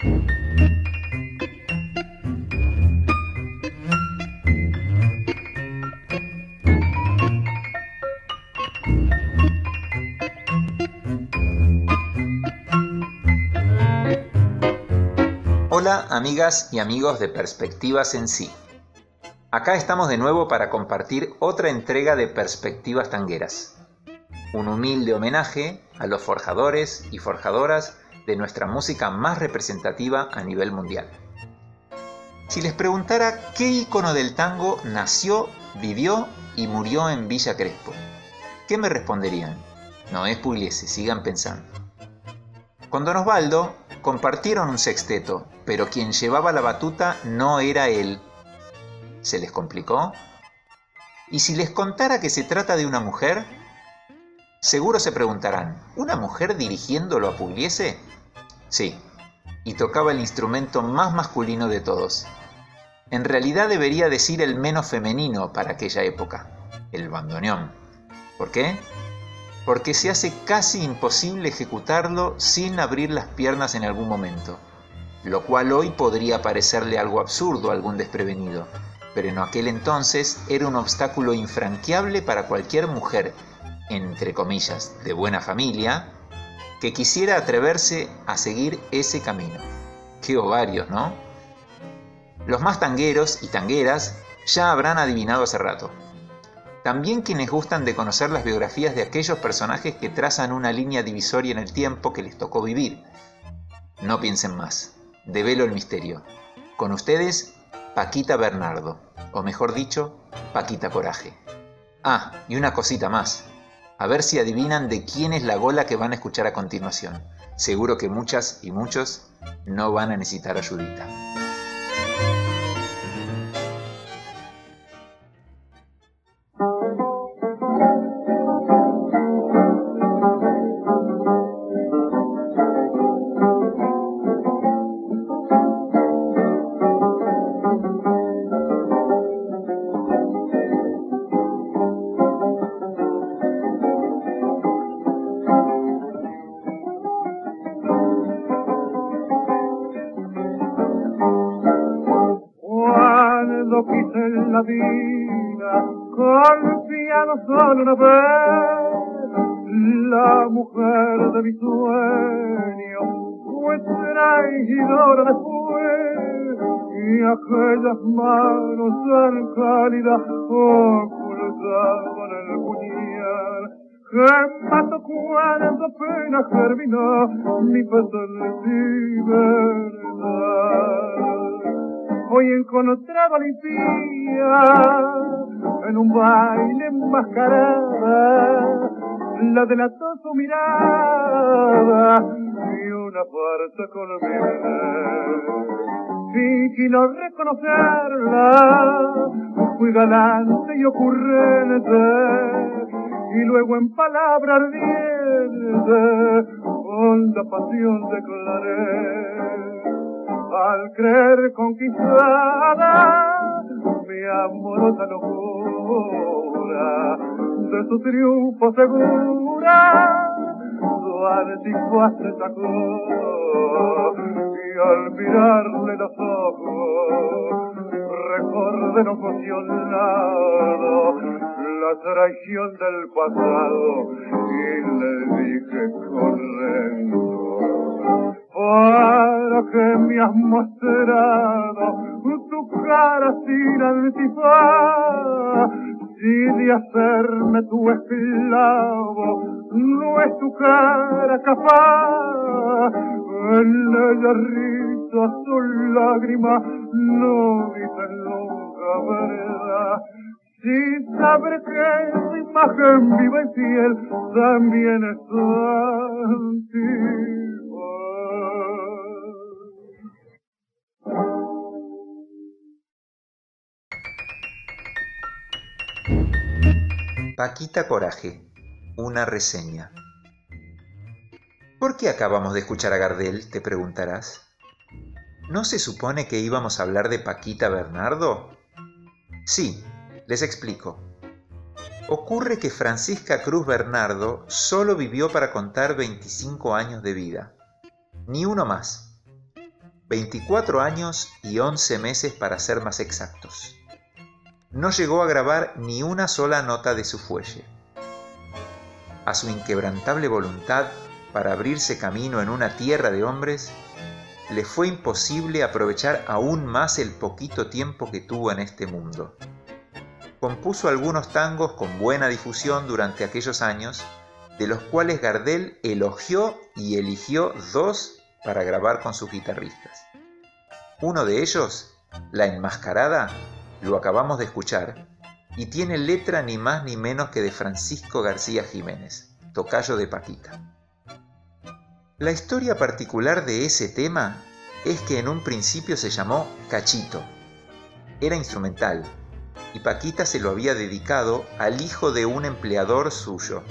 Hola amigas y amigos de Perspectivas en sí. Acá estamos de nuevo para compartir otra entrega de Perspectivas Tangueras. Un humilde homenaje a los forjadores y forjadoras de nuestra música más representativa a nivel mundial. Si les preguntara qué ícono del tango nació, vivió y murió en Villa Crespo, ¿qué me responderían? No es Pugliese, sigan pensando. Con Don Osvaldo compartieron un sexteto, pero quien llevaba la batuta no era él, ¿Se les complicó? ¿Y si les contara que se trata de una mujer? Seguro se preguntarán, ¿una mujer dirigiéndolo a Pugliese? Sí, y tocaba el instrumento más masculino de todos. En realidad debería decir el menos femenino para aquella época, el bandoneón. ¿Por qué? Porque se hace casi imposible ejecutarlo sin abrir las piernas en algún momento, lo cual hoy podría parecerle algo absurdo a algún desprevenido pero en aquel entonces era un obstáculo infranqueable para cualquier mujer, entre comillas, de buena familia, que quisiera atreverse a seguir ese camino. Qué ovarios, ¿no? Los más tangueros y tangueras ya habrán adivinado hace rato. También quienes gustan de conocer las biografías de aquellos personajes que trazan una línea divisoria en el tiempo que les tocó vivir. No piensen más, develo el misterio. Con ustedes, Paquita Bernardo, o mejor dicho, Paquita Coraje. Ah, y una cosita más. A ver si adivinan de quién es la gola que van a escuchar a continuación. Seguro que muchas y muchos no van a necesitar ayudita. Una vez la mujer de mi sueño fue traidora después y aquellas manos tan cálidas ocultaban el puñal. Que mató cuando apenas terminó mi libertad hoy encontraba valentía en un baile enmascarada, la delató su mirada y una sin que no reconocerla, fui galante y ocurrente, y luego en palabra ardiente, con la pasión declaré, al creer conquistada, mi amorosa locura, de su triunfo segura, su antigua se sacó, y al mirarle los ojos, recordé no emocionado la traición del pasado, y le dije corriendo, que me has mostrado tu cara sin antifaz, si de hacerme tu esclavo no es tu cara capaz, en ella risa su lágrima no dice nunca verdad. Si sabré que tu imagen viva y fiel también es antigua. Paquita Coraje, una reseña. ¿Por qué acabamos de escuchar a Gardel? te preguntarás. ¿No se supone que íbamos a hablar de Paquita Bernardo? Sí, les explico. Ocurre que Francisca Cruz Bernardo solo vivió para contar 25 años de vida, ni uno más. 24 años y 11 meses para ser más exactos. No llegó a grabar ni una sola nota de su fuelle. A su inquebrantable voluntad para abrirse camino en una tierra de hombres, le fue imposible aprovechar aún más el poquito tiempo que tuvo en este mundo. Compuso algunos tangos con buena difusión durante aquellos años, de los cuales Gardel elogió y eligió dos para grabar con sus guitarristas. Uno de ellos, La Enmascarada, lo acabamos de escuchar, y tiene letra ni más ni menos que de Francisco García Jiménez, tocayo de Paquita. La historia particular de ese tema es que en un principio se llamó Cachito. Era instrumental y Paquita se lo había dedicado al hijo de un empleador suyo,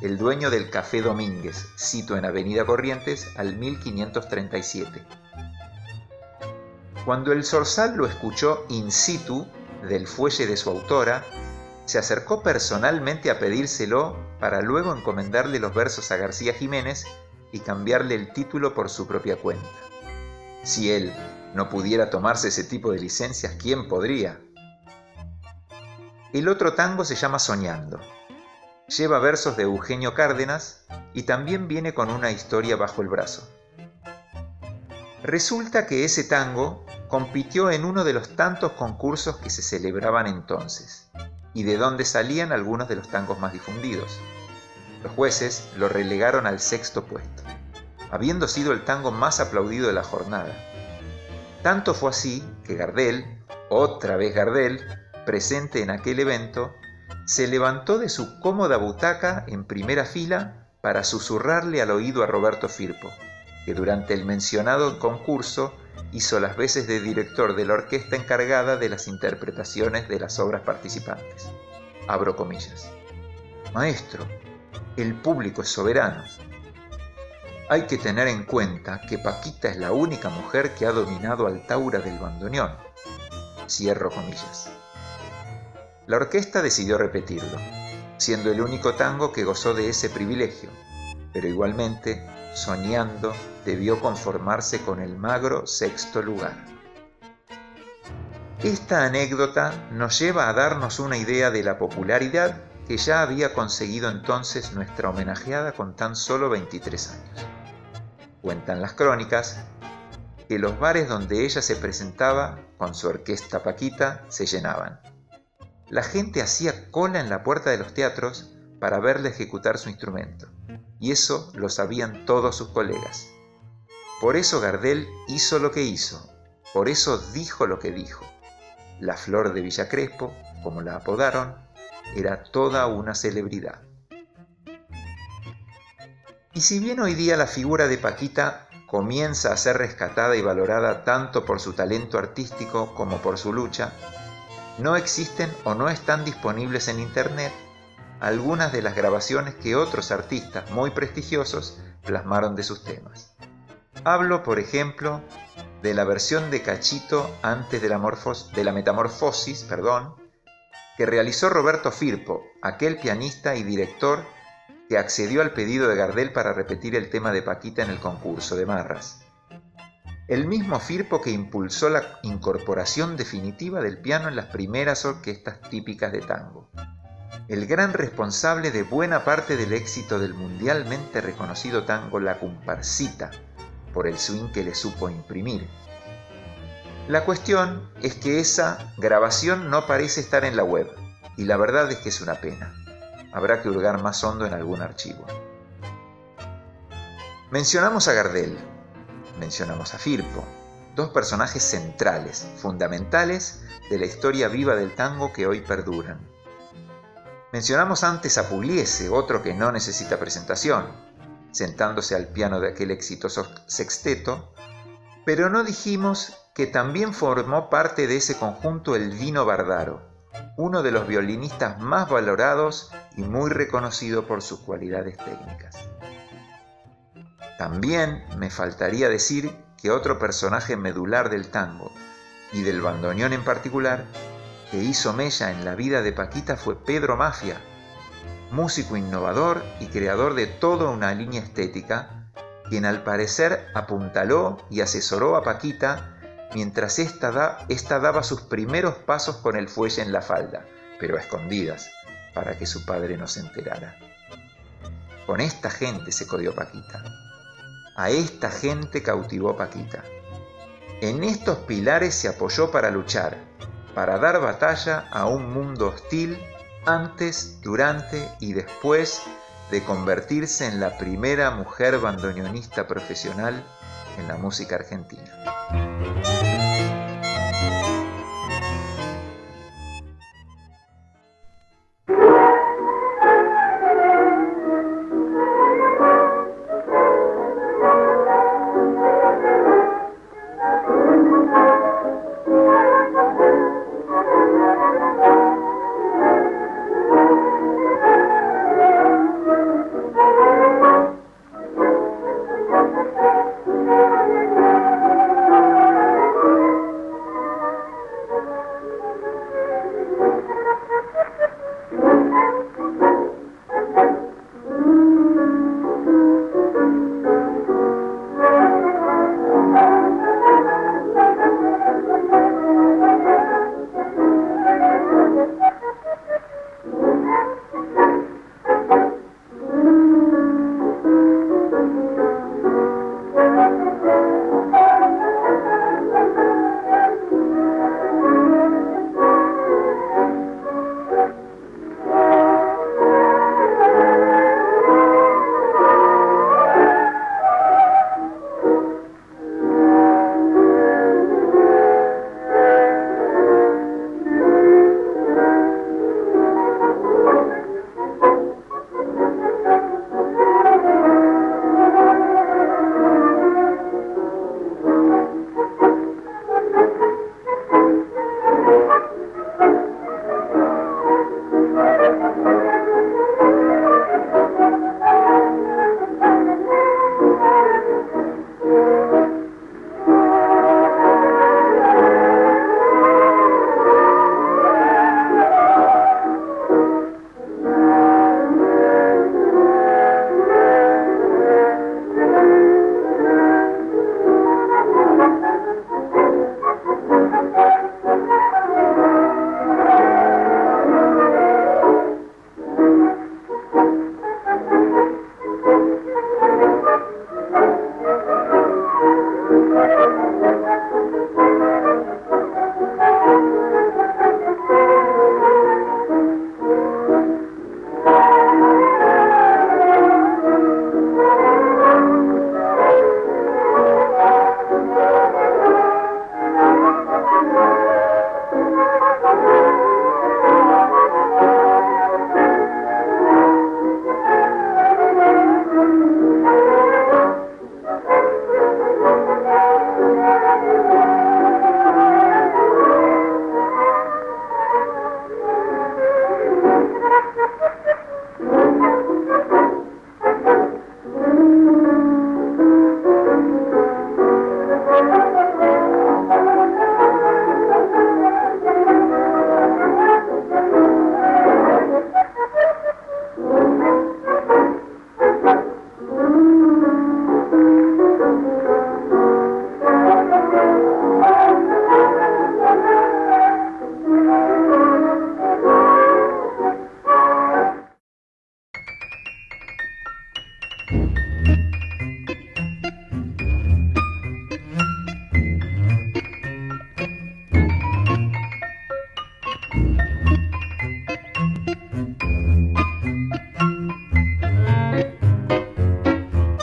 el dueño del Café Domínguez, cito en Avenida Corrientes al 1537. Cuando el Zorzal lo escuchó in situ del fuelle de su autora, se acercó personalmente a pedírselo para luego encomendarle los versos a García Jiménez y cambiarle el título por su propia cuenta. Si él no pudiera tomarse ese tipo de licencias, ¿quién podría? El otro tango se llama Soñando. Lleva versos de Eugenio Cárdenas y también viene con una historia bajo el brazo. Resulta que ese tango compitió en uno de los tantos concursos que se celebraban entonces, y de donde salían algunos de los tangos más difundidos. Los jueces lo relegaron al sexto puesto, habiendo sido el tango más aplaudido de la jornada. Tanto fue así que Gardel, otra vez Gardel, presente en aquel evento, se levantó de su cómoda butaca en primera fila para susurrarle al oído a Roberto Firpo, que durante el mencionado concurso hizo las veces de director de la orquesta encargada de las interpretaciones de las obras participantes. Abro comillas. Maestro, el público es soberano. Hay que tener en cuenta que Paquita es la única mujer que ha dominado al Taura del bandoneón. Cierro comillas. La orquesta decidió repetirlo, siendo el único tango que gozó de ese privilegio, pero igualmente, soñando, debió conformarse con el magro sexto lugar. Esta anécdota nos lleva a darnos una idea de la popularidad que ya había conseguido entonces nuestra homenajeada con tan solo 23 años. Cuentan las crónicas que los bares donde ella se presentaba con su orquesta Paquita se llenaban. La gente hacía cola en la puerta de los teatros para verle ejecutar su instrumento, y eso lo sabían todos sus colegas. Por eso Gardel hizo lo que hizo, por eso dijo lo que dijo. La flor de Villa Crespo, como la apodaron, era toda una celebridad. Y si bien hoy día la figura de Paquita comienza a ser rescatada y valorada tanto por su talento artístico como por su lucha, no existen o no están disponibles en Internet algunas de las grabaciones que otros artistas muy prestigiosos plasmaron de sus temas. Hablo, por ejemplo, de la versión de Cachito antes de la, metamorfosis, perdón, que realizó Roberto Firpo, aquel pianista y director que accedió al pedido de Gardel para repetir el tema de Paquita en el concurso de Marras. El mismo Firpo que impulsó la incorporación definitiva del piano en las primeras orquestas típicas de tango. El gran responsable de buena parte del éxito del mundialmente reconocido tango La Comparsita, por el swing que le supo imprimir, la cuestión es que esa grabación no parece estar en la web, y la verdad es que es una pena. Habrá que hurgar más hondo en algún archivo. Mencionamos a Gardel, mencionamos a Firpo, dos personajes centrales, fundamentales de la historia viva del tango que hoy perduran. Mencionamos antes a Pugliese, otro que no necesita presentación, sentándose al piano de aquel exitoso sexteto, pero no dijimos que también formó parte de ese conjunto el Vino Bardaro, uno de los violinistas más valorados y muy reconocido por sus cualidades técnicas. También me faltaría decir que otro personaje medular del tango, y del bandoneón en particular, que hizo mella en la vida de Paquita fue Pedro Mafia, músico innovador y creador de toda una línea estética quien al parecer apuntaló y asesoró a Paquita mientras ésta, ésta daba sus primeros pasos con el fuelle en la falda, pero a escondidas, para que su padre no se enterara. Con esta gente se codió Paquita. A esta gente cautivó Paquita. En estos pilares se apoyó para luchar, para dar batalla a un mundo hostil antes, durante y después de convertirse en la primera mujer bandoneonista profesional en la música argentina.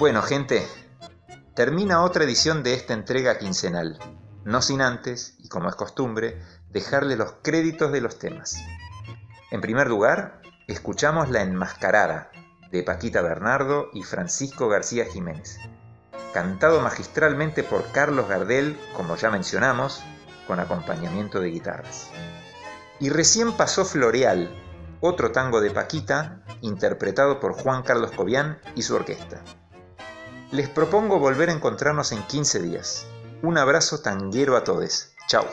Bueno, gente, termina otra edición de esta entrega quincenal, no sin antes, y como es costumbre, dejarle los créditos de los temas. En primer lugar, escuchamos La Enmascarada, de Paquita Bernardo y Francisco García Jiménez, cantado magistralmente por Carlos Gardel, como ya mencionamos, con acompañamiento de guitarras. Y recién pasó Floreal, otro tango de Paquita, interpretado por Juan Carlos Cobian y su orquesta. Les propongo volver a encontrarnos en 15 días. Un abrazo tanguero a todos. Chao.